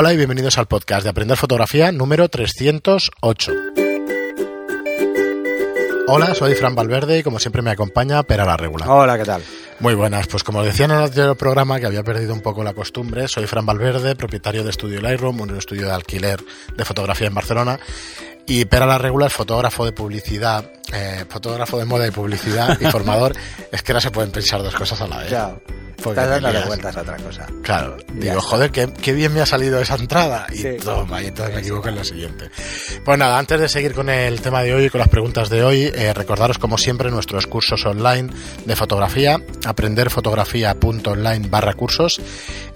Hola y bienvenidos al podcast de Aprender Fotografía número 308. Hola, soy Fran Valverde y como siempre me acompaña Pera la Regula. Hola, ¿qué tal? Muy buenas, pues como decía en el anterior programa que había perdido un poco la costumbre, soy Fran Valverde, propietario de Estudio Lightroom, un estudio de alquiler de fotografía en Barcelona. Y Pera la Regula es fotógrafo de publicidad, eh, fotógrafo de moda y publicidad y formador. es que no se pueden pensar dos cosas a la vez. Ya. Porque Estás dándole vueltas a otra cosa. Claro, digo, joder, qué, qué bien me ha salido esa entrada. Y Sí. toma, y entonces me equivoco en lo siguiente. Pues nada, antes de seguir con el tema de hoy y con las preguntas de hoy, eh, recordaros como siempre nuestros cursos online de fotografía, aprenderfotografía.online barra cursos.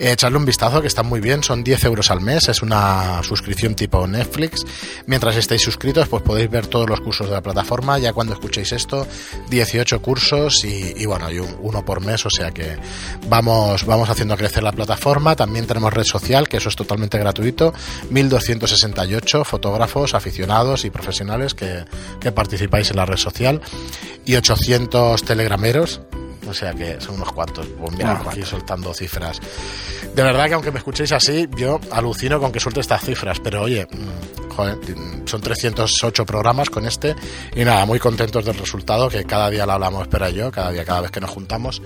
Eh, echadle un vistazo que están muy bien, son 10 euros al mes, es una suscripción tipo Netflix. Mientras estéis suscritos, pues podéis ver todos los cursos de la plataforma. Ya cuando escuchéis esto, 18 cursos y, bueno, y un- uno por mes, o sea que vamos, vamos haciendo crecer la plataforma. También tenemos red social, que eso es totalmente gratuito. 1268 fotógrafos, aficionados y profesionales que, que participáis en la red social. Y 800 telegrameros. O sea que son unos cuantos. Pues mira, Unos aquí soltando cifras. De verdad que aunque me escuchéis así, yo alucino con que suelte estas cifras. Pero oye, mm, joder, mm, son 308 programas con este. Y nada, muy contentos del resultado, que cada día lo hablamos, espera yo, cada día, cada vez que nos juntamos.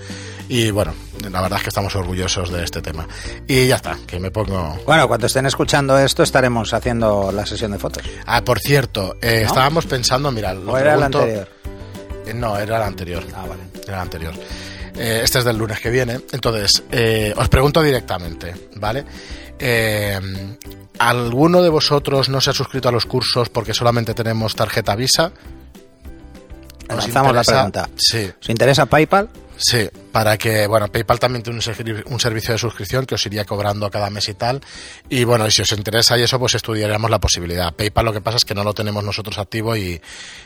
Y bueno, la verdad es que estamos orgullosos de este tema. Y ya está, que me pongo... Bueno, cuando estén escuchando esto estaremos haciendo la sesión de fotos. Ah, por cierto, eh, ¿No? estábamos pensando, mira, lo ¿O era pregunto- anterior? Eh, no, era la anterior. Ah, vale. Anterior. Eh, este es del lunes que viene. Entonces, eh, os pregunto directamente, ¿vale? Eh, ¿Alguno de vosotros no se ha suscrito a los cursos porque solamente tenemos tarjeta Visa? ¿Os Lanzamos la interesa? pregunta. Sí, ¿Os interesa PayPal? sí, para que, bueno, PayPal también tiene un, un servicio de suscripción que os iría cobrando cada mes y tal. Y bueno, y si os interesa y eso, pues estudiaríamos la posibilidad. PayPal lo que pasa es que no lo tenemos nosotros activo y,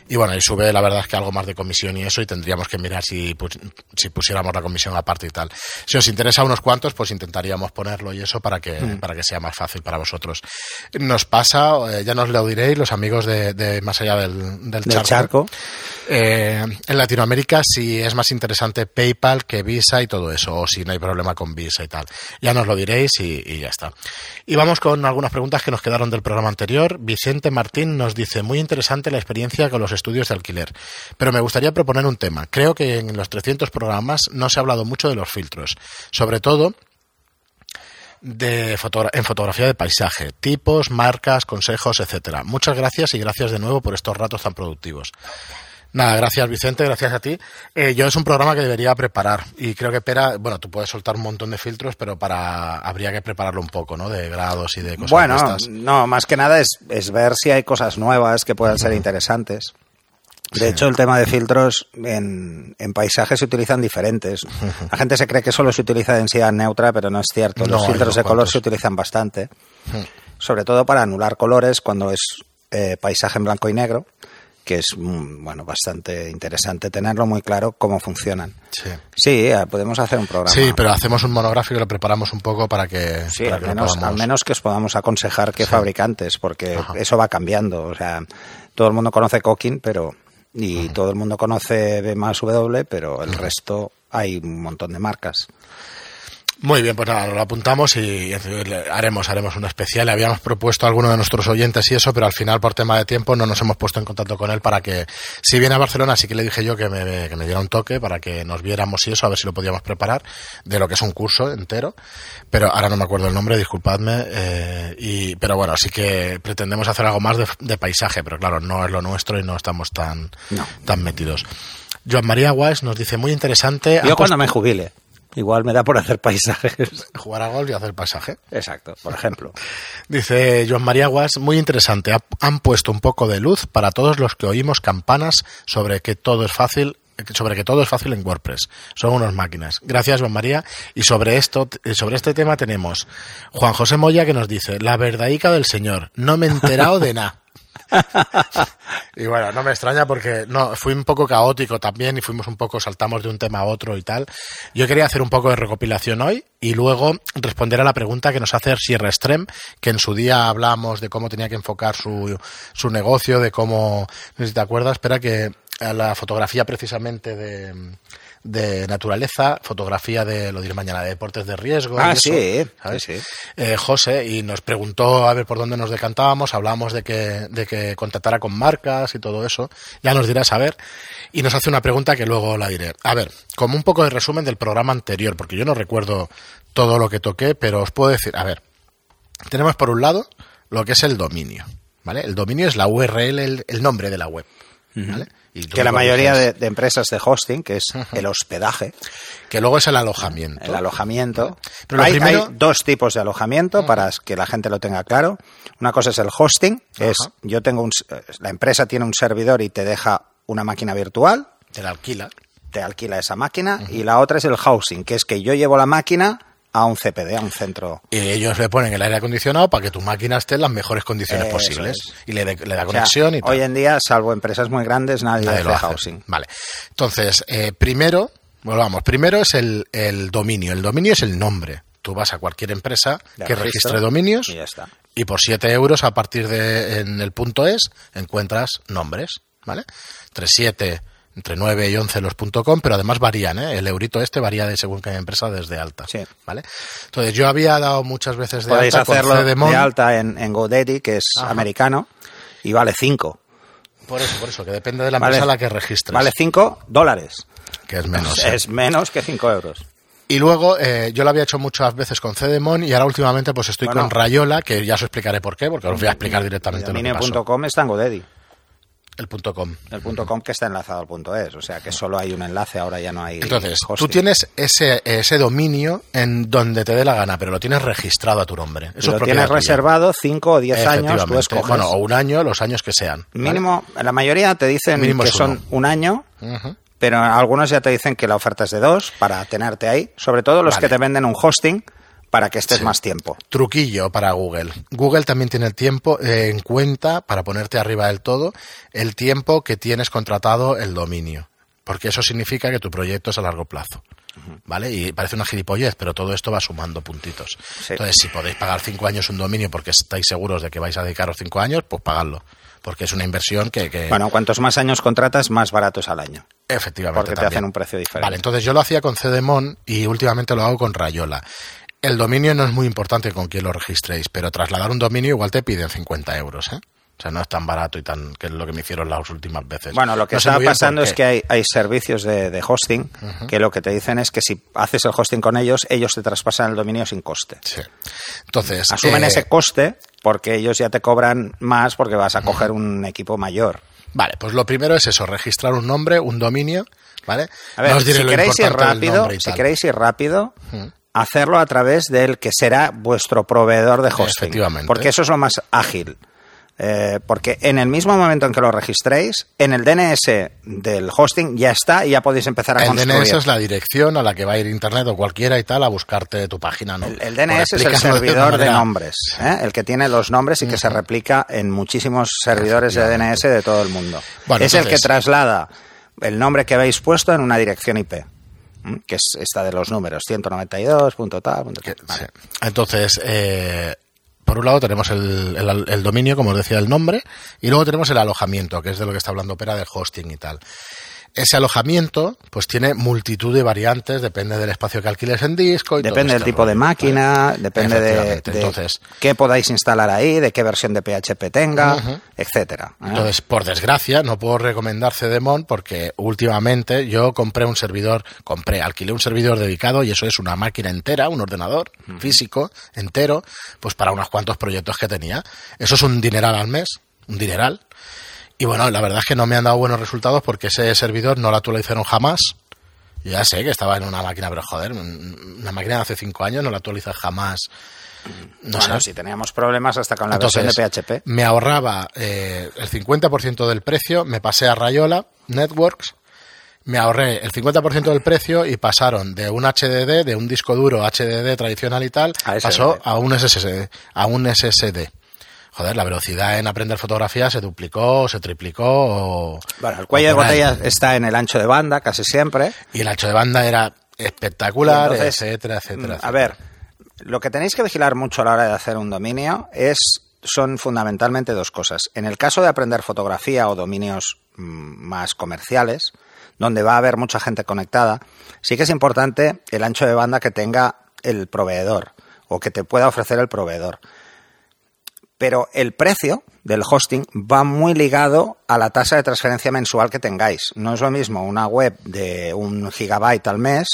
y bueno, y sube la verdad es que algo más de comisión y eso y tendríamos que mirar si, si pusiéramos la comisión aparte y tal. Si os interesa unos cuantos, pues intentaríamos ponerlo y eso para que, para que sea más fácil para vosotros. Nos pasa, eh, ya nos lo diréis, los amigos de, de más allá del, del Del charco. eh, en Latinoamérica sí es más interesante PayPal que Visa y todo eso, o si no hay problema con Visa y tal. Ya nos lo diréis y, y ya está. Y vamos con algunas preguntas que nos quedaron del programa anterior. Vicente Martín nos dice, muy interesante la experiencia con los estudios de alquiler, pero me gustaría proponer un tema. Creo que en los 300 programas no se ha hablado mucho de los filtros, sobre todo de fotogra- en fotografía de paisaje, tipos, marcas, consejos, etcétera. Muchas gracias y gracias de nuevo por estos ratos tan productivos. Nada, gracias Vicente, gracias a ti. Eh, yo es un programa que debería preparar y creo que Pera, bueno, tú puedes soltar un montón de filtros, pero para habría que prepararlo un poco, ¿no? De grados y de cosas Bueno, estas. no, más que nada es, es ver si hay cosas nuevas que puedan ser interesantes. De hecho, el tema de filtros en, en paisajes se utilizan diferentes. La gente se cree que solo se utiliza densidad neutra, pero no es cierto. Los filtros de color se utilizan bastante. Sobre todo para anular colores cuando es eh, paisaje en blanco y negro, que es mm, bueno bastante interesante tenerlo muy claro cómo funcionan. Sí. Sí, eh, podemos hacer un programa. Sí, pero hacemos un monográfico y lo preparamos un poco para que, Sí, para al que menos, podamos- al menos que os podamos aconsejar qué fabricantes, porque Ajá. eso va cambiando. O sea, todo el mundo conoce Coquin, pero y todo el mundo conoce B más W, pero el resto hay un montón de marcas. Muy bien, pues nada, lo apuntamos y haremos, haremos un especial. Le habíamos propuesto a alguno de nuestros oyentes y eso, pero al final por tema de tiempo no nos hemos puesto en contacto con él para que, si viene a Barcelona, sí que le dije yo que me, que me diera un toque para que nos viéramos y eso, a ver si lo podíamos preparar, de lo que es un curso entero. Pero ahora no me acuerdo el nombre, disculpadme. eh, y, pero bueno, sí que pretendemos hacer algo más de, de paisaje, pero claro, no es lo nuestro y no estamos tan, No. tan metidos. Joan María Guas nos dice, muy interesante. Yo cuando me jubile, igual me da por hacer paisajes. jugar a golf y hacer paisaje. Exacto, por ejemplo. Dice Joan María Guas, muy interesante. Ha- Han puesto un poco de luz para todos los que oímos campanas sobre que todo es fácil sobre que todo es fácil en WordPress. Son unas máquinas. Gracias, Juan María. Y sobre esto, eh, sobre este tema tenemos Juan José Moya que nos dice, la verdadica del señor, no me he enterado de nada. y bueno, no me extraña porque no, fui un poco caótico también y fuimos un poco, saltamos de un tema a otro y tal. Yo quería hacer un poco de recopilación hoy y luego responder a la pregunta que nos hace Sierra Strem, que en su día hablamos de cómo tenía que enfocar su, su negocio, de cómo, si te acuerdas, espera que a la fotografía precisamente de, de naturaleza, fotografía de, lo diré mañana, de deportes de riesgo. Ah, y eso, sí, ¿sabes? sí, sí. Eh, José, y nos preguntó a ver por dónde nos decantábamos, hablamos de que, de que contactara con marcas y todo eso. Ya nos dirás a ver. Y nos hace una pregunta que luego la diré. A ver, como un poco de resumen del programa anterior, porque yo no recuerdo todo lo que toqué, pero os puedo decir, a ver, tenemos por un lado lo que es el dominio, ¿vale? El dominio es la URL, el, el nombre de la web, ¿vale? Y tú Que la mayoría de, de empresas de hosting, que es el hospedaje, Que luego es el alojamiento. el alojamiento. Pero hay, primero- hay dos tipos de alojamiento para que la gente lo tenga claro. Una cosa es el hosting, que es yo tengo un, eh, la empresa tiene un servidor y te deja una máquina virtual, Te la alquila. te alquila esa máquina, y la otra es el housing, que es que yo llevo la máquina a un CPD, a un centro. Y ellos le ponen el aire acondicionado para que tu máquina esté en las mejores condiciones posibles. es. Y le, de- le da O sea, conexión y tal. hoy en día, salvo empresas muy grandes, nadie, Nadie hace lo hace. housing. Vale. Entonces, eh, primero, bueno, vamos, primero es el, el dominio. El dominio es el nombre. Tú vas a cualquier empresa que registre dominios Y ya está. y por 7 euros a partir de en el punto es encuentras nombres, ¿vale? Entre 7, entre 9 y 11 los .com, pero además varían, ¿eh? El eurito este varía de según qué empresa desde alta, Sí. ¿vale? Entonces yo había dado muchas veces de Podéis alta hacerlo de alta en, en GoDaddy, que es Ajá. americano, y vale 5. Por eso, por eso, que depende de la Vale. empresa a la que registres, Vale 5 dólares. que es menos. ¿eh? Es menos que 5 euros. Y luego eh, yo lo había hecho muchas veces con Cedemon y ahora últimamente pues estoy Bueno. con Rayola, que ya os explicaré por qué, porque os voy a explicar directamente lo que pasó. Dominio.com está en GoDaddy. El punto .com. El punto .com que está enlazado al punto .es. O sea que solo hay un enlace, ahora ya no hay Entonces, tú tienes ese, ese dominio en donde te dé la gana, pero lo tienes registrado a tu nombre. Eso es lo tienes tuya. reservado 5 o 10 años, tú escoges. Bueno, o un año, los años que sean. ¿vale? Mínimo, la mayoría te dicen Mínimo que son un año, pero algunos ya te dicen que la oferta es de dos para tenerte ahí. Sobre todo los Vale. que te venden un hosting para que estés Sí. más tiempo. Truquillo para Google. Google también tiene el tiempo eh, en cuenta, para ponerte arriba del todo, el tiempo que tienes contratado el dominio. Porque eso significa que tu proyecto es a largo plazo. ¿Vale? Y parece una gilipollez, pero todo esto va sumando puntitos. Sí. Entonces, si podéis pagar cinco años un dominio porque estáis seguros de que vais a dedicaros cinco años, pues pagadlo. Porque es una inversión que. que- Bueno, cuantos más años contratas, más barato es al año. Efectivamente. Porque te hacen un precio diferente. Vale, entonces yo lo hacía con Cedemon y últimamente lo hago con Rayola. El dominio no es muy importante con quién lo registréis, pero trasladar un dominio igual te piden 50 euros, ¿eh? O sea, no es tan barato y tan que es lo que me hicieron las últimas veces. Bueno, lo que No está pasando es que hay, hay servicios de, de hosting que lo que te dicen es que si haces el hosting con ellos, ellos te traspasan el dominio sin coste. Sí. Entonces. Asumen eh, ese coste porque ellos ya te cobran más porque vas a coger un equipo mayor. Vale, pues lo primero es eso, registrar un nombre, un dominio, ¿vale? A ver, No os diré si lo queréis ir importante del rápido, si queréis ir rápido, hacerlo a través del que será vuestro proveedor de hosting. Efectivamente. Porque eso es lo más ágil. Eh, porque en el mismo momento en que lo registréis, en el DNS del hosting ya está y ya podéis empezar a El construir. DNS es la dirección a la que va a ir internet o cualquiera y tal a buscarte tu página, ¿no? El, el DNS es el de servidor de nombres, ¿eh? el que tiene los nombres y que se replica en muchísimos servidores de DNS de todo el mundo. Bueno, es el que traslada el nombre que habéis puesto en una dirección IP. Que es esta de los números, 192, punto tal, punto tal. Vale. sí. Entonces, eh, por un lado tenemos el, el- el dominio, como os decía, el nombre, y luego tenemos el alojamiento, que es de lo que está hablando Opera, del hosting y tal. Ese alojamiento, pues tiene multitud de variantes, depende del espacio que alquiles en disco. Y todo Depende del tipo de máquina, ¿vale? depende de, Efectivamente. de Entonces, qué podáis instalar ahí, de qué versión de PHP tenga, Ujú. etcétera. ¿eh? Entonces, por desgracia, no puedo recomendar Cedemon porque últimamente yo compré un servidor, compré, alquilé un servidor dedicado y eso es una máquina entera, un ordenador físico entero, pues para unos cuantos proyectos que tenía. Eso es un dineral al mes, un dineral. Y bueno, la verdad es que no me han dado buenos resultados porque ese servidor no lo actualizaron jamás. Ya sé que estaba en una máquina, pero joder, una máquina de hace cinco años no la actualizas jamás. No Bueno, sé. si teníamos problemas hasta con la Entonces, versión de PHP. me ahorraba eh, el 50% del precio, me pasé a Rayola Networks, me ahorré el 50% del precio y pasaron de un HDD, de un disco duro HDD tradicional y tal, A pasó a un SSD, a un SSD. Joder, la velocidad en aprender fotografía se duplicó, se triplicó. o- Bueno, el cuello de botella está en el ancho de banda casi siempre. Y el ancho de banda era espectacular, entonces, etcétera, etcétera. mm, etcétera. A ver, lo que tenéis que vigilar mucho a la hora de hacer un dominio es son fundamentalmente dos cosas. En el caso de aprender fotografía o dominios mm, más comerciales, donde va a haber mucha gente conectada, sí que es importante el ancho de banda que tenga el proveedor o que te pueda ofrecer el proveedor. Pero el precio del hosting va muy ligado a la tasa de transferencia mensual que tengáis. No es lo mismo una web de un gigabyte al mes,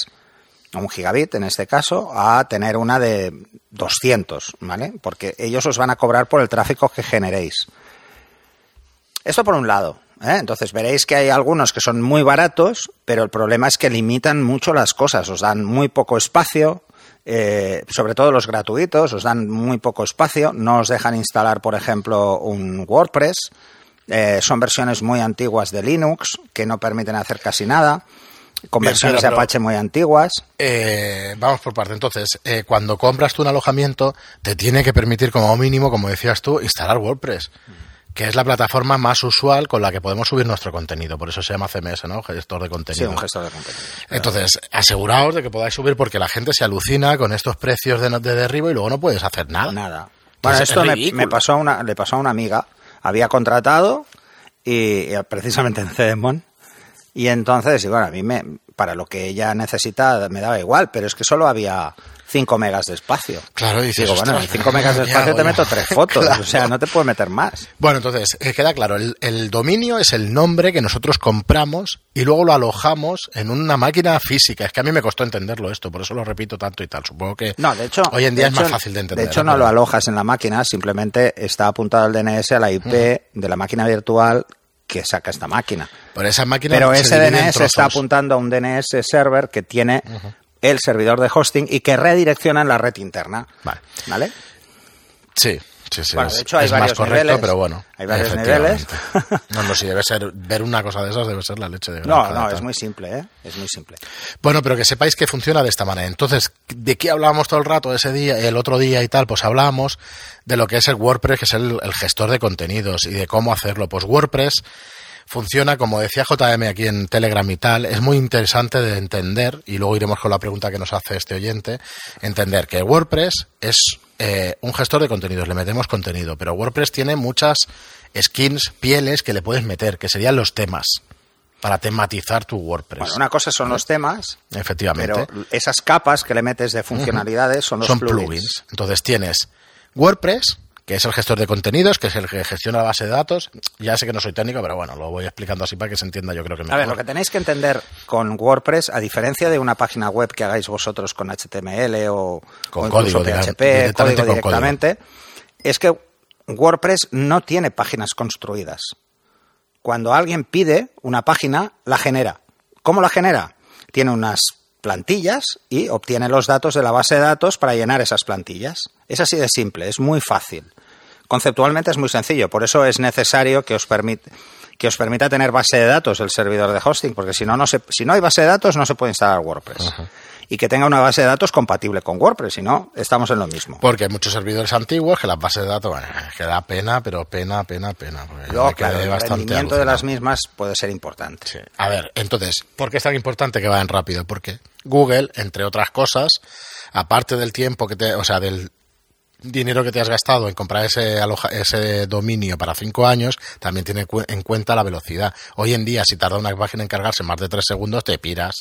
o un gigabit en este caso, a tener una de 200, ¿vale? Porque ellos os van a cobrar por el tráfico que generéis. Esto por un lado. ¿eh? Entonces veréis que hay algunos que son muy baratos, pero el problema es que limitan mucho las cosas, os dan muy poco espacio, eh, sobre todo los gratuitos, os dan muy poco espacio, no os dejan instalar, por ejemplo, un WordPress, eh, son versiones muy antiguas de Linux que no permiten hacer casi nada, con versiones de Apache muy antiguas. Eh, vamos por parte. Entonces, eh, cuando compras tú un alojamiento, te tiene que permitir, como mínimo, como decías tú, instalar WordPress, que es la plataforma más usual con la que podemos subir nuestro contenido. Por eso se llama CMS, ¿no? Gestor de Sí, contenido. un gestor de contenido. Entonces, aseguraos de que podáis subir porque la gente se alucina con estos precios de, de derribo y luego no puedes hacer nada. Nada. Entonces, Bueno, es esto me, pasó a una, le pasó a una amiga. Había contratado y, y precisamente en Cedemon. Y entonces, y bueno, a mí me, para lo que ella necesita me daba igual, pero es que solo había 5 megas de espacio. Claro, dices, Digo, bueno, en "Ostras, 5 megas de ¿qué espacio te yo?". meto tres fotos, Claro. o sea, no te puedo meter más. Bueno, entonces, eh, queda claro, el, el dominio es el nombre que nosotros compramos y luego lo alojamos en una máquina física. Es que a mí me costó entenderlo esto, por eso lo repito tanto y tal. Supongo que No, de hecho, hoy en día es más fácil de entender. De hecho, no Pero- lo alojas en la máquina, simplemente está apuntado el DNS a la IP de la máquina virtual que saca esta máquina. Por esa máquina Pero se ese DNS está apuntando a un DNS server que tiene el servidor de hosting y que redirecciona en la red interna. Vale. ¿Vale? Sí, sí, sí. Bueno, es, de hecho, hay es más correcto, niveles. pero bueno. Hay varios efectivamente. No, no, sí, debe ser, ver una cosa de esas debe ser la leche de No, no, es muy simple, ¿eh? Es muy simple. Bueno, pero que sepáis que funciona de esta manera. Entonces, ¿de qué hablábamos todo el rato ese día, el otro día y tal? Pues hablábamos de lo que es el WordPress, que es el, el gestor de contenidos y de cómo hacerlo. Pues WordPress funciona, como decía JM aquí en Telegram y tal, es muy interesante de entender, y luego iremos con la pregunta que nos hace este oyente, entender que WordPress es eh, un gestor de contenidos, le metemos contenido, pero WordPress tiene muchas skins, pieles que le puedes meter, que serían los temas, para tematizar tu WordPress. Bueno, una cosa son los temas, Efectivamente. pero esas capas que le metes de funcionalidades son los son plugins. plugins. Entonces tienes WordPress, que es el gestor de contenidos, que es el que gestiona la base de datos. Ya sé que no soy técnico, pero bueno, lo voy explicando así para que se entienda yo creo que A mejor. ver, lo que tenéis que entender con WordPress, a diferencia de una página web que hagáis vosotros con HTML o Con o código, PHP, directamente código con directamente, es que WordPress no tiene páginas construidas. Cuando alguien pide una página, la genera. ¿Cómo la genera? Tiene unas plantillas y obtiene los datos de la base de datos para llenar esas plantillas. Es así de simple, es muy fácil. Conceptualmente es muy sencillo, por eso es necesario que os permite que os permita tener base de datos el servidor de hosting, porque si no, no se, si no hay base de datos no se puede instalar WordPress. Y que tenga una base de datos compatible con WordPress, si no, estamos en lo mismo. Porque hay muchos servidores antiguos que las bases de datos, bueno, que da pena, pero pena, pena, pena. Luego, claro, el rendimiento de las mismas puede ser importante. Sí. A ver, entonces, ¿por qué es tan importante que vayan rápido? Porque Google, entre otras cosas, aparte del tiempo que te, o sea, del dinero que te has gastado en comprar ese aloja- ese dominio para cinco años, también tiene cu- en cuenta la velocidad. Hoy en día, si tarda una página en cargarse más de tres segundos, te piras.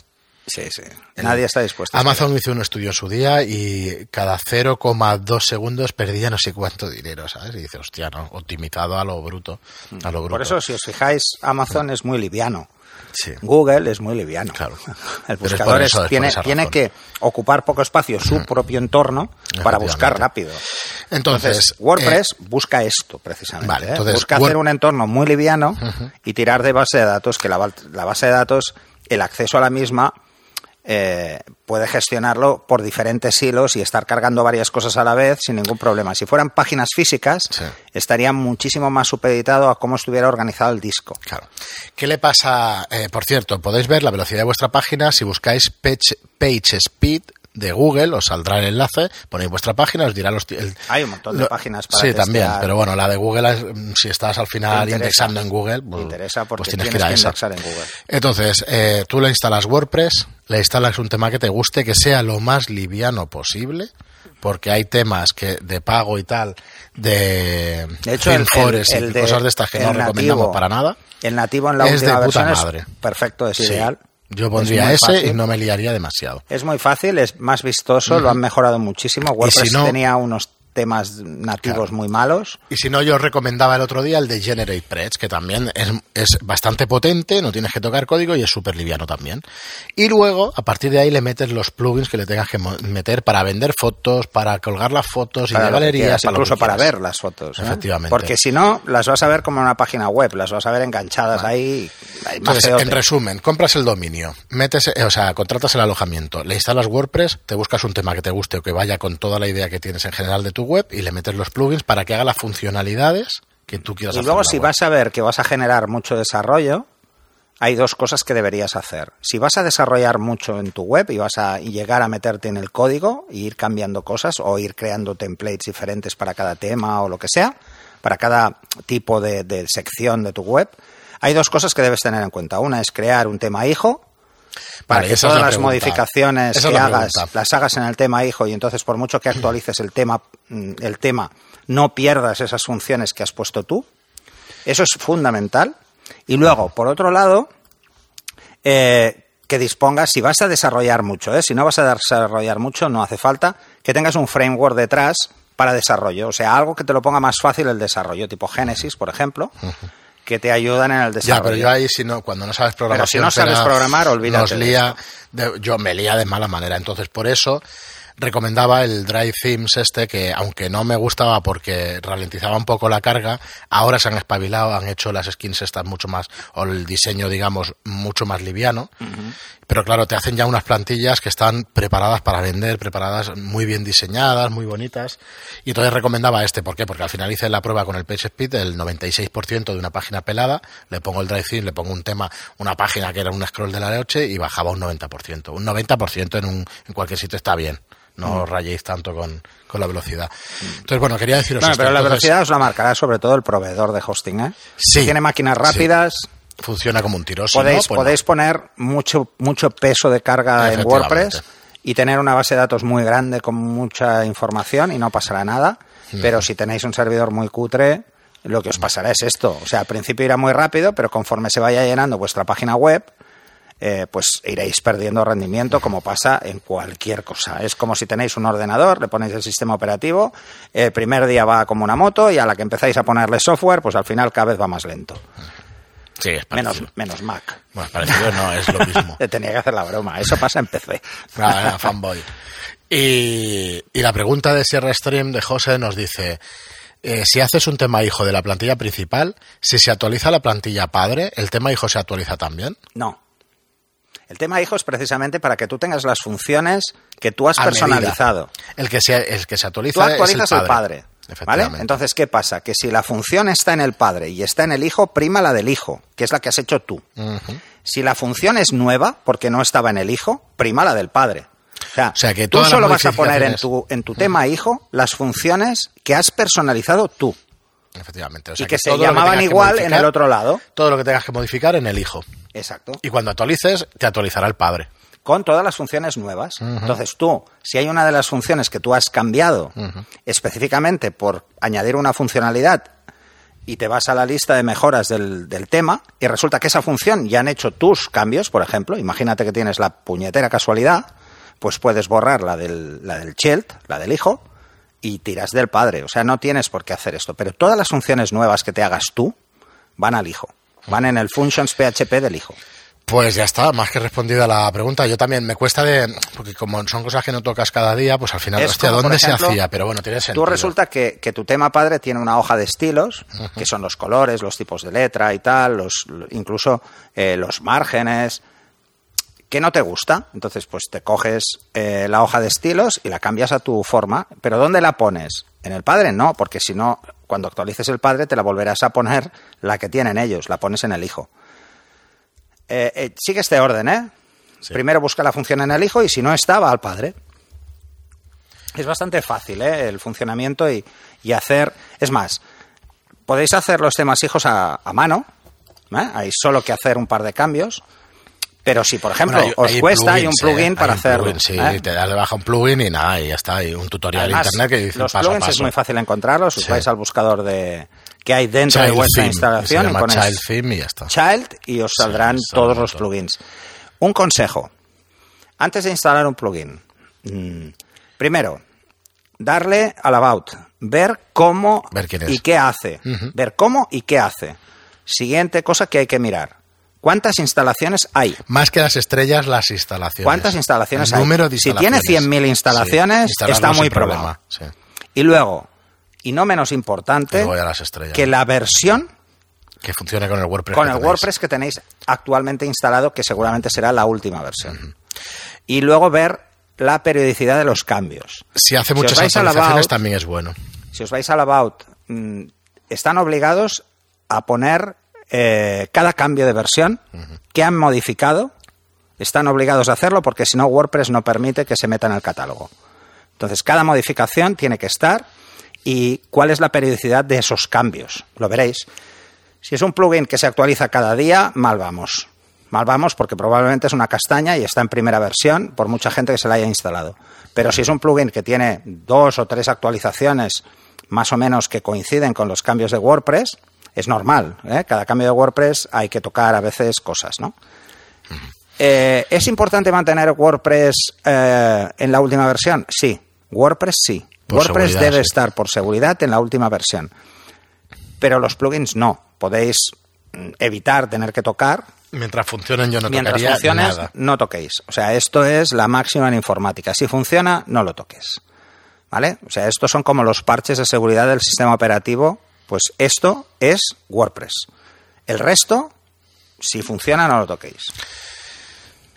Sí, sí. Nadie está dispuesto a Amazon hizo un estudio en su día y cada 0,2 segundos perdía no sé cuánto dinero, ¿sabes? Y dice, hostia, ¿no? Optimizado a lo bruto. A lo bruto. Por eso, si os fijáis, Amazon es muy liviano. Sí. Google es muy liviano. Claro. El buscador por es- eso, es por tiene, que ocupar poco espacio, su propio entorno, para buscar rápido. Entonces, Entonces, WordPress busca esto precisamente. vale, ¿eh? busca Word- hacer un entorno muy liviano y tirar de base de datos, que la, la base de datos, el acceso a la misma, eh, puede gestionarlo por diferentes hilos y estar cargando varias cosas a la vez sin ningún problema. Si fueran páginas físicas, Sí. estaría muchísimo más supeditado a cómo estuviera organizado el disco. Claro. ¿Qué le pasa? eh, por cierto, podéis ver la velocidad de vuestra página si buscáis Page, Page Speed de Google, os saldrá el enlace, ponéis vuestra página, os dirá los... el- Hay un montón de lo- páginas para Sí, también, pero bueno, la de Google, es, mm, si estás al final indexando en Google, pues, interesa porque pues tienes que ir a que esa. en Google. Entonces, eh, tú le instalas WordPress, le instalas un tema que te guste, que sea lo más liviano posible, porque hay temas que de pago y tal, de, De hecho, el- el- y de- cosas de estas que no nativo- recomendamos para nada. El nativo en la Es de puta versión madre. es perfecto, es Sí. ideal. Yo Es pondría muy ese fácil. y no me liaría demasiado. Es muy fácil, es más vistoso, lo han mejorado muchísimo. WordPress si no- tenía unos temas nativos muy malos. Y si no, yo os recomendaba el otro día el de GeneratePress, que también es, es bastante potente, no tienes que tocar código y es súper liviano también. Y luego, a partir de ahí, le metes los plugins que le tengas que meter para vender fotos, para colgar las fotos y de galerías, quieras, para incluso para ver las fotos. ¿eh? Efectivamente. Porque si no, las vas a ver como en una página web, las vas a ver enganchadas ahí. más Entonces, en resumen, compras el dominio, metes, eh, o sea, contratas el alojamiento, le instalas WordPress, te buscas un tema que te guste o que vaya con toda la idea que tienes en general de tu web y le metes los plugins para que haga las funcionalidades que tú quieras Y hacer luego, en la si web. vas a ver que vas a generar mucho desarrollo, hay dos cosas que deberías hacer. Si vas a desarrollar mucho en tu web y vas a y llegar a meterte en el código e ir cambiando cosas o ir creando templates diferentes para cada tema o lo que sea, para cada tipo de, de sección de tu web, hay dos cosas que debes tener en cuenta. Una es crear un tema hijo para que todas la las pregunta. modificaciones Esa que la hagas las hagas en el tema hijo y entonces por mucho que actualices el tema mm, el tema no pierdas esas funciones que has puesto tú. Eso es fundamental. Y luego por otro lado eh, que dispongas si vas a desarrollar mucho ¿eh? si no vas a desarrollar mucho no hace falta que tengas un framework detrás para desarrollo. O sea algo que te lo ponga más fácil el desarrollo tipo Genesis por ejemplo que te ayudan en el Ya, desarrollo pero yo ahí, si no, cuando no sabes programar, si no sabes programar, olvídate Nos de lía, de- yo me lía de mala manera. Entonces, por eso recomendaba el Drive Themes este, que aunque no me gustaba porque ralentizaba un poco la carga, ahora se han espabilado, han hecho las skins estas mucho más, o el diseño, digamos, mucho más liviano. Pero claro, te hacen ya unas plantillas que están preparadas para vender, preparadas muy bien diseñadas, muy bonitas. Y entonces recomendaba este. ¿Por qué? Porque al final hice la prueba con el PageSpeed, el 96% de una página pelada. Le pongo el Drive le pongo un tema, una página que era un scroll de la noche y bajaba un 90%. Un 90% en, un, en cualquier sitio está bien. No os rayéis tanto con, con la velocidad. Entonces, bueno, quería deciros Bueno, esto. pero la Entonces, velocidad os la marcará sobre todo el proveedor de hosting. ¿eh? Sí. Si tiene máquinas rápidas, Funciona como un tiro. Si podéis, no, pues podéis poner mucho, mucho peso de carga en. WordPress y tener una base de datos muy grande con mucha información y no pasará nada. Pero si tenéis un servidor muy cutre, lo que os pasará es esto. O sea, al principio irá muy rápido, pero conforme se vaya llenando vuestra página web, eh, pues iréis perdiendo rendimiento como pasa en cualquier cosa. Es como si tenéis un ordenador, le ponéis el sistema operativo, el primer día va como una moto y a la que empezáis a ponerle software, pues al final cada vez va más lento. Sí, es Menos, menos Mac. Bueno, parecido no, es lo mismo. Te tenía que hacer la broma. Eso pasa en PC. Ah, fanboy. Y, y la pregunta de Sierra Stream de José nos dice: eh, si haces un tema hijo de la plantilla principal, si se actualiza la plantilla padre, ¿el tema hijo se actualiza también? No. El tema hijo es precisamente para que tú tengas las funciones que tú has A medida. personalizado. El que se, el que se Tú actualiza actualizas es el padre. Entonces, ¿qué pasa? Que si la función está en el padre y está en el hijo, prima la del hijo, que es la que has hecho tú. Si la función es nueva, porque no estaba en el hijo, prima la del padre. O sea, O sea, que tú solo vas a poner en tu, en tu tema hijo las funciones que has personalizado tú Efectivamente. O sea, y que, se llamaban que igual en el otro lado. Todo lo que tengas que modificar en el hijo. Exacto. Y cuando actualices, te actualizará el padre. Con todas las funciones nuevas. Entonces tú, si hay una de las funciones que tú has cambiado específicamente por añadir una funcionalidad y te vas a la lista de mejoras del, del tema y resulta que esa función ya han hecho tus cambios, por ejemplo, imagínate que tienes la puñetera casualidad, pues puedes borrar la del, la del child, la del hijo, y tiras del padre. O sea, no tienes por qué hacer esto. Pero todas las funciones nuevas que te hagas tú van al hijo. Van en el functions PHP del hijo. Pues ya está, más que respondida la pregunta. Yo también me cuesta de. Porque como son cosas que no tocas cada día, pues al final, Es hostia, como, ¿dónde se hacía? Pero bueno, tiene sentido. Tú resulta que, que tu tema padre tiene una hoja de estilos, que son los colores, los tipos de letra y tal, los, incluso eh, los márgenes, que no te gusta. Entonces, pues te coges eh, la hoja de estilos y la cambias a tu forma. ¿Pero dónde la pones? ¿En el padre? No, porque si no, cuando actualices el padre te la volverás a poner la que tienen ellos, la pones en el hijo. Eh, eh, sigue este orden, ¿eh? Sí. Primero busca la función en el hijo y si no está, va al padre. Es bastante fácil ¿eh? el funcionamiento y, y hacer. Es más, podéis hacer los temas hijos a, a mano. ¿eh? Hay solo que hacer un par de cambios. Pero si, por ejemplo, Bueno, hay- os hay cuesta, hay un plugin ¿eh? para Hay un hacerlo. plugin, sí, ¿eh? te das de baja un plugin y nada, y ya está. Hay un tutorial Además, en internet que dice los paso a plugins es muy fácil encontrarlos. Os Sí. vais al buscador de que hay dentro de vuestra theme, instalación y ponéis Child Theme y ya está. Child y os saldrán Sí, todos los plugins. Un consejo. Antes de instalar un plugin, mm, primero, darle al about, ver cómo Ver y qué hace. Ver cómo y qué hace. Siguiente cosa que hay que mirar. ¿Cuántas instalaciones hay? Más que las estrellas, las instalaciones. ¿Cuántas instalaciones El hay? número de Si tiene instalaciones. 100.000 instalaciones, Sí, está muy problema. Sí. Y luego, y no menos importante, que la versión Que funcione con el WordPress. con el tenéis. WordPress que tenéis actualmente instalado, que seguramente será la última versión. Y luego ver la periodicidad de los cambios. Si hace muchas actualizaciones About- también es bueno. Si os vais al About, mm, están obligados a poner eh, cada cambio de versión que han modificado. Están obligados a hacerlo porque si no WordPress no permite que se meta en el catálogo. Entonces, cada modificación tiene que estar y cuál es la periodicidad de esos cambios. Lo veréis. Si es un plugin que se actualiza cada día, mal vamos. Mal vamos porque probablemente es una castaña y está en primera versión por mucha gente que se la haya instalado. Pero si es un plugin que tiene dos o tres actualizaciones más o menos que coinciden con los cambios de WordPress, es normal. ¿eh? Cada cambio de WordPress hay que tocar a veces cosas, ¿no? Eh, ¿Es importante mantener WordPress eh, en la última versión? Sí. WordPress sí. Por WordPress debe sí. estar por seguridad en la última versión. Pero los plugins no. Podéis mm, evitar tener que tocar. Mientras funcionen yo no Mientras tocaría funcione, nada. no toquéis. O sea, esto es la máxima en informática. Si funciona, no lo toques. ¿Vale? O sea, estos son como los parches de seguridad del sistema operativo. Pues esto es WordPress. El resto, si funciona, no lo toquéis.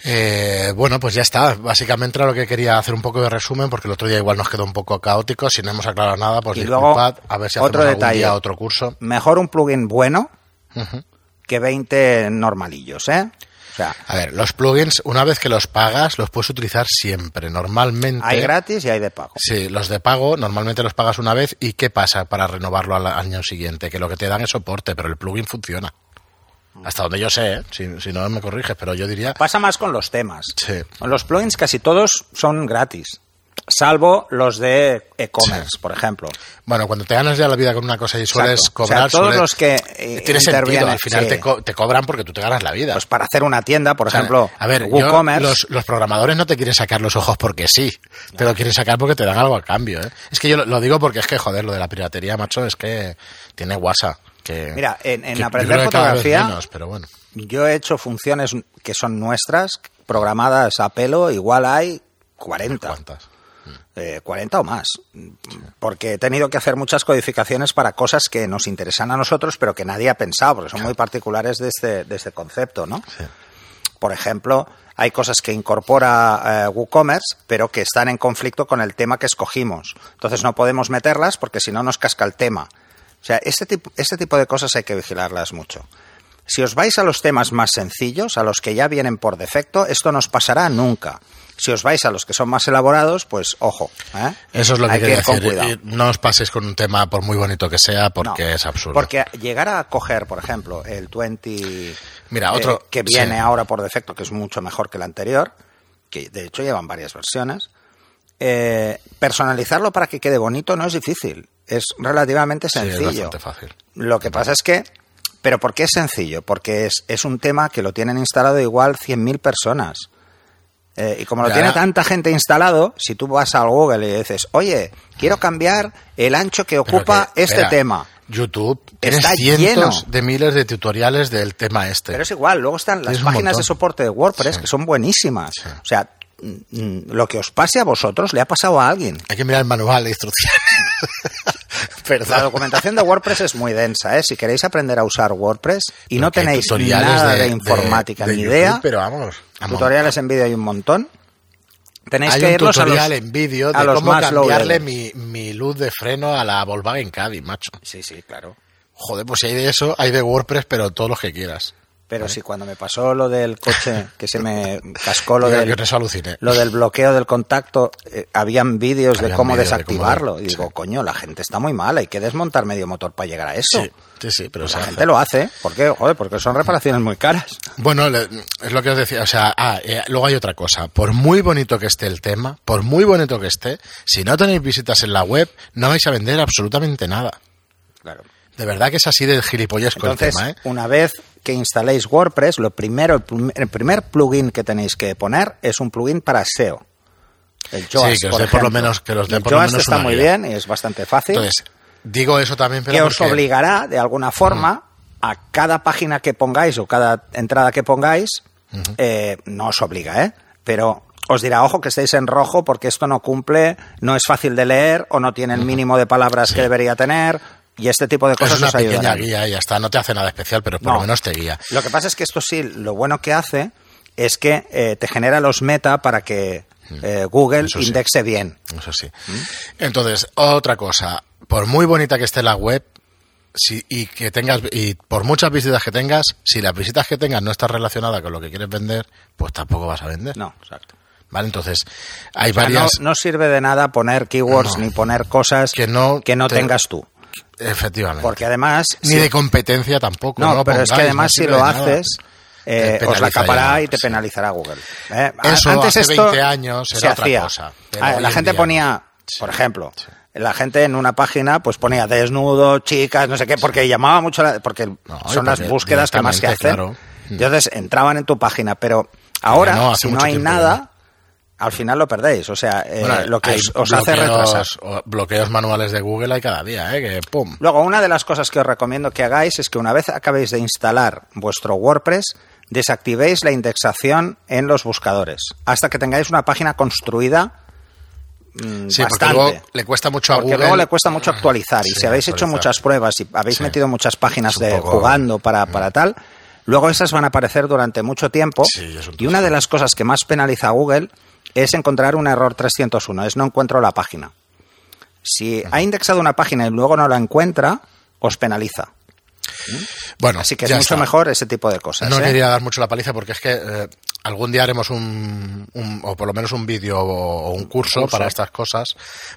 Eh, bueno, pues ya está. Básicamente era lo que quería hacer un poco de resumen, porque el otro día igual nos quedó un poco caótico. Si no hemos aclarado nada, pues Y disculpad. luego, a ver si otro hacemos algún día otro curso. Mejor un plugin bueno que 20 normalillos, ¿eh? O sea, A ver, los plugins, una vez que los pagas, los puedes utilizar siempre. Normalmente. hay gratis y hay de pago. Sí, los de pago normalmente los pagas una vez y ¿qué pasa para renovarlo al año siguiente? Que lo que te dan es soporte, pero el plugin funciona. Hasta donde yo sé, ¿eh? si, si no me corriges, pero yo diría... Pasa más con los temas. Sí. Con los plugins casi todos son gratis, salvo los de e-commerce, por ejemplo. Bueno, cuando te ganas ya la vida con una cosa y sueles Exacto. O sea, cobrar... todos los que eh, Tiene sentido, intervienen, al final sí. te, co- te cobran porque tú te ganas la vida. Pues para hacer una tienda, por O sea, ejemplo, a ver, WooCommerce, los, los programadores no te quieren sacar los ojos porque sí, te lo quieren sacar porque te dan algo a cambio. ¿eh? Es que yo lo, lo digo porque es que, joder, lo de la piratería, macho, es que tiene guasa. Que, Mira, en- en que aprender fotografía- menos, pero bueno. yo he hecho funciones que son nuestras, programadas a pelo, igual hay 40. ¿Cuántas? eh, 40 o más. Porque he tenido que hacer muchas codificaciones para cosas que nos interesan a nosotros, pero que nadie ha pensado, porque son muy particulares de este, de este concepto, ¿no? Sí. Por ejemplo, hay cosas que incorpora eh, WooCommerce, pero que están en conflicto con el tema que escogimos. Entonces no podemos meterlas porque si no nos casca el tema. O sea, este tipo, este tipo de cosas hay que vigilarlas mucho. Si os vais a los temas más sencillos, a los que ya vienen por defecto, esto no os pasará nunca. Si os vais a los que son más elaborados, pues ojo. ¿eh? Eso es lo que Hay quería ir con decir. cuidado. Y No os paséis con un tema, por muy bonito que sea, porque No, es absurdo. Porque llegar a coger, por ejemplo, el 20 Mira, eh, otro- que viene sí. ahora por defecto, que es mucho mejor que el anterior, que de hecho llevan varias versiones, eh, personalizarlo para que quede bonito no es difícil. Es relativamente Sí, es sencillo. fácil. Lo que pasa es que, pero ¿por qué es sencillo? Porque es, es un tema que lo tienen instalado igual 100.000 personas. Eh, y como lo Ya. tiene tanta gente instalado, si tú vas al Google y dices, oye, quiero cambiar el ancho que ocupa que, este espera, tema. YouTube Está cientos lleno. de miles de tutoriales del tema este. Pero es igual, luego están las páginas de soporte de WordPress Sí. que son buenísimas. Sí. O sea, mm, mm, lo que os pase a vosotros le ha pasado a alguien. Hay que mirar el manual de instrucciones. La Perdón. documentación de WordPress es muy densa, ¿eh? Si queréis aprender a usar WordPress y no tenéis nada de, informática de ni YouTube, idea, Pero vamos. tutoriales en vídeo hay un montón. Tenéis Hay que un irlos a tutorial los, en vídeo a de cómo cambiarle mi, mi luz de freno a la Volkswagen Caddy, macho. Sí, sí, claro. Joder, pues si hay de eso, hay de WordPress, pero todos los que quieras. Pero si cuando me pasó lo del coche, que se me cascó lo del, lo del bloqueo del contacto, eh, habían vídeos de cómo de desactivarlo. cómo- y digo, sí. coño, la gente está muy mal, hay que desmontar medio motor para llegar a eso. Sí, sí, sí, pero se La hace. gente lo hace. ¿Por qué? Joder, porque son reparaciones muy caras. Bueno, es lo que os decía, o sea, ah, eh, luego hay otra cosa, por muy bonito que esté el tema, por muy bonito que esté, si no tenéis visitas en la web, no vais a vender absolutamente nada. Claro. De verdad que es así de gilipollesco Entonces, el tema, ¿eh? una vez que instaléis WordPress, lo primero, el, prim- el primer plugin que tenéis que poner es un plugin para SEO. El Yoast, que os dé por lo menos- que os dé El por lo menos está muy bien y es bastante fácil. Entonces, digo eso también, pero que os obligará de alguna forma a cada página que pongáis o cada entrada que pongáis, eh, no os obliga, ¿eh? Pero os dirá, ojo, que estéis en rojo porque esto no cumple, no es fácil de leer o no tiene el mínimo de palabras que debería tener y este tipo de cosas es una os pequeña guía y ya está, no te hace nada especial, pero por No. lo menos te guía. Lo que pasa es que esto sí, lo bueno que hace es que eh, te genera los meta para que eh, Google Mm. Eso sí. indexe bien. Eso sí. Entonces, otra cosa, por muy bonita que esté la web, si, y que tengas y por muchas visitas que tengas, si las visitas que tengas no están relacionadas con lo que quieres vender, pues tampoco vas a vender. No, exacto. ¿Vale? Entonces, hay O sea, no, varias no sirve de nada poner keywords No. ni poner cosas Que no que no te- tengas tú. Efectivamente. Porque además... Ni si- de competencia tampoco. No, pero es que no además si lo haces, eh, os la acapará ya, y te sí. penalizará Google. Eh, Eso Antes hace esto 20 años se era otra hacía. cosa, Ah, la en gente día ponía. Sí. por ejemplo, la gente en una página pues ponía desnudo, chicas, no sé qué, porque llamaba mucho la, porque No, son las búsquedas que más se hacen. claro. Entonces entraban en tu página, pero ahora no, si no hay nada, al final lo perdéis. O sea, eh, Bueno, lo que os, hace retrasar. Bloqueos manuales de Google hay cada día, ¿eh? Que pum. Luego, una de las cosas que os recomiendo que hagáis es que una vez acabéis de instalar vuestro WordPress, desactivéis la indexación en los buscadores hasta que tengáis una página construida mm, Sí, porque luego le cuesta mucho a Porque Google. luego le cuesta mucho actualizar. Y si habéis hecho muchas pruebas y habéis Sí. metido muchas páginas de poco- jugando para, para tal, luego esas van a aparecer durante mucho tiempo. Sí, y una de las cosas que más penaliza a Google es encontrar un error 301, es no encuentro la página. Si ha indexado una página y luego no la encuentra, os penaliza. Bueno, Así que es ya mucho está. mejor ese tipo de cosas. No ¿eh? quería dar mucho la paliza porque es que eh, algún día haremos un, un- o por lo menos un vídeo o, o un curso, curso. para estas cosas.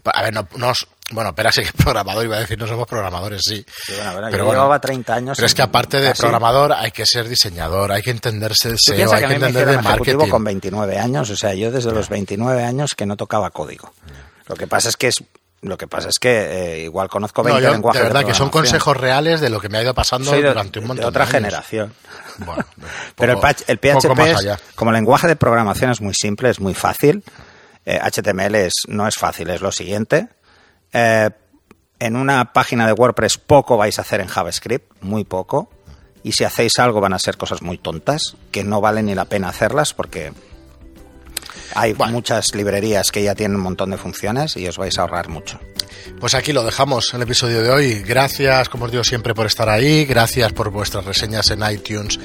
A ver, no, nos, bueno, pero sí que es programador, iba a decir, no somos programadores, sí. Sí, bueno, bueno, pero yo llevaba 30 años Pero es que aparte de casi. programador hay que ser diseñador, hay que entenderse el SEO, hay que que entender de marketing. con 29 años, o sea, yo desde los 29 años que no tocaba código. Lo que pasa es que es lo que pasa es que eh, igual conozco 20 No, yo, lenguajes de verdad que son consejos reales de lo que me ha ido pasando Soy de, durante un de montón otra años. generación. Bueno, Pero el, poco- PHP es, como lenguaje de programación es muy simple, es muy fácil. Eh, HTML es, no es fácil, es lo siguiente. Eh, en una página de WordPress poco vais a hacer en JavaScript, muy poco. Y si hacéis algo van a ser cosas muy tontas, que no vale ni la pena hacerlas porque hay Bueno. muchas librerías que ya tienen un montón de funciones y os vais a ahorrar mucho. Pues aquí lo dejamos el episodio de hoy. Gracias, como os digo siempre, por estar ahí. Gracias por vuestras reseñas en iTunes,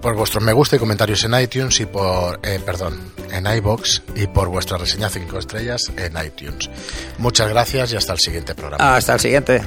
por vuestros me gusta y comentarios en iTunes y por, eh, perdón, en iBox y por vuestra reseña 5 estrellas en iTunes. Muchas gracias y hasta el siguiente programa. Hasta el siguiente.